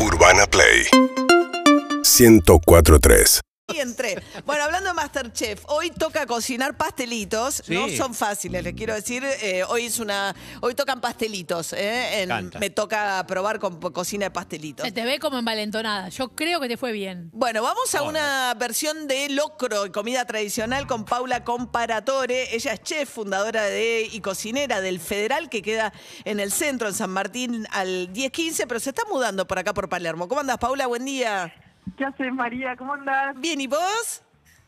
Urbana Play. 1043 Y entré. Bueno, hablando de Masterchef, hoy toca cocinar pastelitos. Sí. No son fáciles, les quiero decir. Eh, hoy es una. Hoy tocan pastelitos. ¿eh? En- Canta. me toca probar con po- cocina de pastelitos. Se te ve como envalentonada. Yo creo que te fue bien. Bueno, vamos a una versión de locro y comida tradicional con Paula Comparatore. Ella es chef, fundadora de y cocinera del Federal que queda en el centro, en San Martín, al 1015, pero se está mudando por acá por Palermo. ¿Cómo andas, Paula? Buen día. ¿Qué haces, María? ¿Cómo andás? Bien, ¿y vos?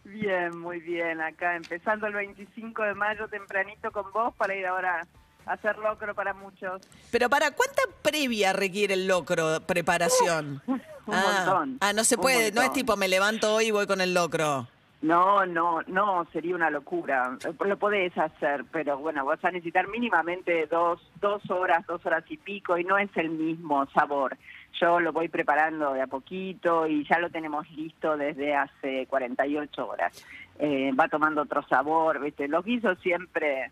Bien, muy bien. Acá empezando el 25 de mayo tempranito con vos para ir ahora a hacer locro para muchos. Pero para, ¿cuánta previa requiere el locro, preparación? un ah, montón, Ah, no se puede, no es tipo me levanto hoy y voy con el locro. No, no, no, sería una locura. Lo podés hacer, pero bueno, vas a necesitar mínimamente dos, dos horas, dos horas y pico y no es el mismo sabor. Yo lo voy preparando de a poquito y ya lo tenemos listo desde hace 48 horas. Eh, va tomando otro sabor, ¿viste? Los guisos siempre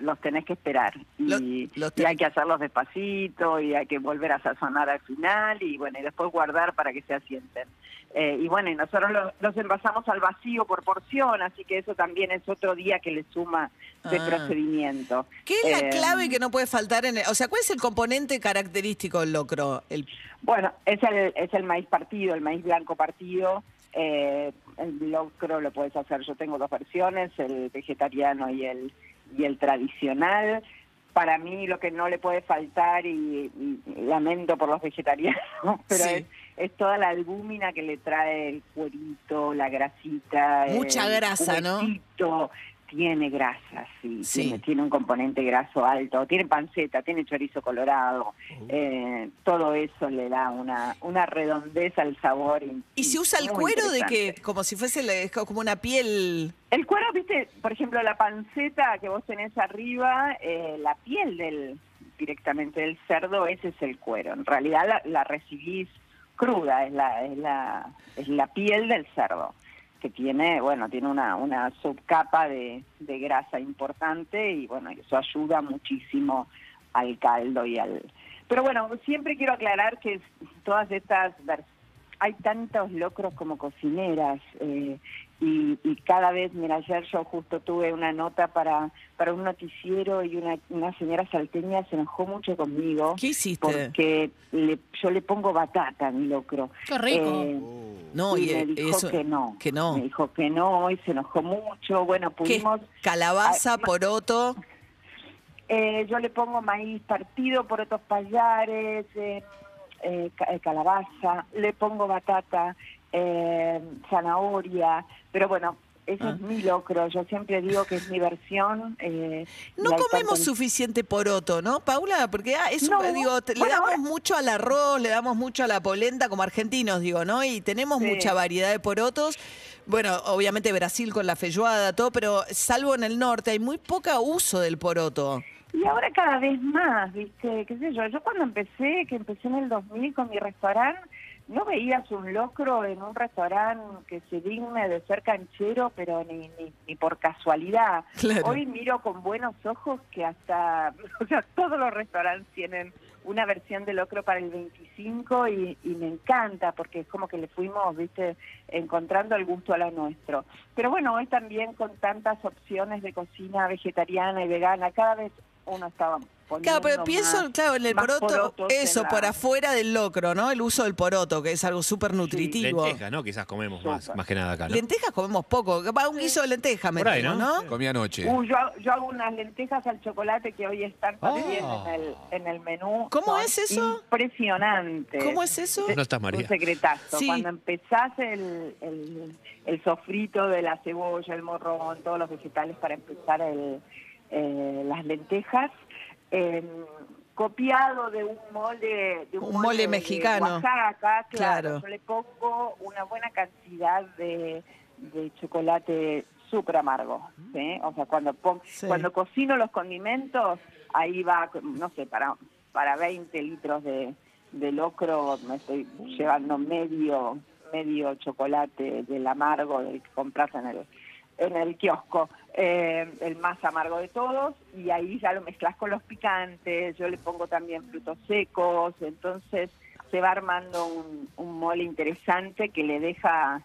los tenés que esperar y, hay que hacerlos despacito y hay que volver a sazonar al final y bueno y después guardar para que se asienten Eh, y bueno y nosotros los, los envasamos al vacío por porción así que eso también es otro día que le suma de Ah. procedimiento ¿Qué es la Eh, clave que no puede faltar en el, O sea, ¿cuál es el componente característico del locro? El, Bueno, es el, es el maíz partido, el maíz blanco partido. Eh, el locro lo puedes hacer, yo tengo dos versiones, el vegetariano y el, y el tradicional. Para mí lo que no le puede faltar, y, y lamento por los vegetarianos, pero Sí. es, es toda la albúmina que le trae el cuerito, la grasita. Mucha el grasa, ¿no? Tiene grasa, sí, Sí. Tiene, tiene un componente graso alto, tiene panceta, tiene chorizo colorado, eh, todo eso le da una, una redondez al sabor. y- ¿Y se usa el cuero de que, como si fuese la- como una piel... El cuero, viste, por ejemplo, la panceta que vos tenés arriba, eh, la piel del directamente del cerdo, ese es el cuero. En realidad la, la recibís cruda, es la, es la, es la piel del cerdo que tiene, bueno, tiene una, una subcapa de, de grasa importante y bueno, eso ayuda muchísimo al caldo y al... Pero bueno, siempre quiero aclarar que todas estas vers- hay tantos locros como cocineras eh, y, y cada vez, mira, ayer yo justo tuve una nota para, para un noticiero y una, una señora salteña se enojó mucho conmigo ¿Qué hiciste? porque le- yo le pongo batata a mi locro. Qué rico. Eh, No, y y, me eh, dijo eso... que no. que no. Me dijo que no y se enojó mucho. Bueno, ¿Qué? pudimos... Calabaza, Ah, ma- poroto... Eh, yo le pongo maíz partido por otros payares, eh, eh, ca- calabaza, le pongo batata, eh, zanahoria, pero bueno, ese Ah. es mi locro. Yo siempre digo que es mi versión. eh, No comemos suficiente poroto, ¿no, Paula? Porque ah, eso, No, digo, te- le damos ahora- mucho al arroz, le damos mucho a la polenta como argentinos, digo, ¿no? Y tenemos Sí. mucha variedad de porotos. Bueno, obviamente Brasil con la feijoada, todo, pero salvo en el norte hay muy poca uso del poroto. Y ahora cada vez más, ¿viste? ¿Qué sé yo? Yo cuando empecé, que empecé en el 2000 con mi restaurante, no veías un locro en un restaurante que se digne de ser canchero, pero ni, ni, ni por casualidad. Claro. Hoy miro con buenos ojos que hasta, o sea, todos los restaurantes tienen una versión de locro para el 25 y, y me encanta porque es como que le fuimos, viste, encontrando el gusto a lo nuestro. Pero bueno, hoy también con tantas opciones de cocina vegetariana y vegana, cada vez uno estaba poniendo Claro, pero pienso, más- claro, en el poroto, eso, la- por afuera del locro, ¿no? El uso del poroto, que es algo súper nutritivo. Lentejas, ¿no? Quizás comemos más, Súper. más que nada acá, ¿no? Lentejas comemos poco, va un guiso de lenteja, Por ahí, metemos, ¿no? ¿no? Comí anoche. Uy, yo, yo hago unas lentejas al chocolate que hoy están también Ah. en, el, en el menú. ¿Cómo Son es eso? Impresionante. ¿Cómo es eso? No estás, María. Un secretazo. Sí. Cuando empezás el, el, el sofrito de la cebolla, el morrón, todos los vegetales para empezar el, eh, las lentejas, eh, copiado de un mole de Un mole de mexicano. Oaxaca, claro. Claro. Yo le pongo una buena cantidad de, de chocolate súper amargo, ¿sí? O sea, cuando pon- Sí. cuando cocino los condimentos, ahí va, no sé, para para 20 litros de, de locro me estoy llevando medio medio chocolate del amargo del que compras en el en el kiosco, eh, el más amargo de todos, y ahí ya lo mezclas con los picantes, yo le pongo también frutos secos, entonces se va armando un, un mole interesante que le deja.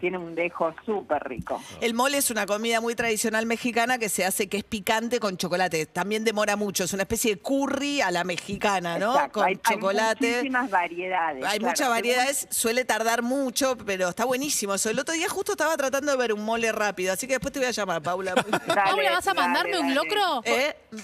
Tiene un dejo súper rico. El mole es una comida muy tradicional mexicana que se hace que es picante con chocolate. También demora mucho, es una especie de curry a la mexicana, ¿no? Exacto, Con hay, hay chocolate. muchísimas variedades. Hay claro. muchas variedades, suele tardar mucho, pero está buenísimo. eso. El otro día justo estaba tratando de ver un mole rápido, así que después te voy a llamar, Paula. Dale, Paula, ¿vas a dale, mandarme un locro? ¿Eh? No.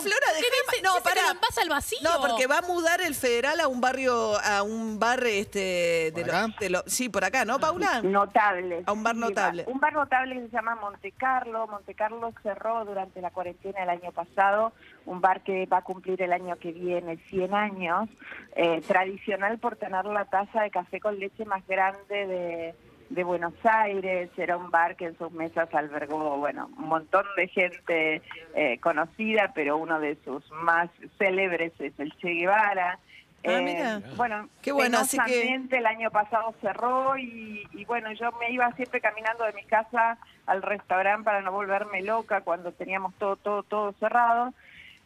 Flora, ¿Qué déjame-? No, envasa al vacío. No, porque va a mudar el federal a un barrio, a un bar este de lo- sí, por acá, ¿no, Paula? Notable. A un bar sí, notable. Un bar notable que se llama Monte Carlo. Monte Carlo cerró durante la cuarentena el año pasado. Un bar que va a cumplir el año que viene 100 años. eh, tradicional por tener la taza de café con leche más grande de, de Buenos Aires. Era un bar que en sus mesas albergó, bueno, un montón de gente eh, conocida, pero uno de sus más célebres es el Che Guevara. Ah, Eh, bueno, Qué bueno, así que- el año pasado cerró y, y bueno, yo me iba siempre caminando de mi casa al restaurante para no volverme loca cuando teníamos todo, todo, todo cerrado.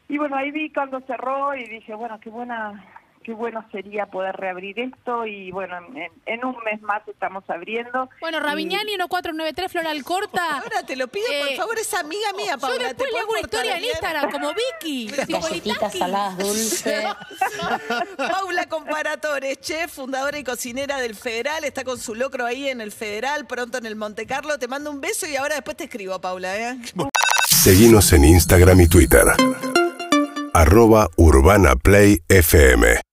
Y bueno, ahí vi cuando cerró y dije, bueno, qué buena, qué bueno sería poder reabrir esto y bueno, en, en un mes más estamos abriendo. Bueno, Y- Raviñani 1493 Floral Corta. Ahora te lo pido, por Eh, favor, es amiga mía, Paula. Yo ¿te después le hago una historia en bien? Instagram, como Vicky. Galletitas saladas dulces. Paula Comparatores, chef, fundadora y cocinera del Federal, está con su locro ahí en el Federal, pronto en el Monte Carlo. Te mando un beso y ahora después te escribo, Paula. ¿eh? Seguinos en Instagram y Twitter. Arroba Urbana Play FM.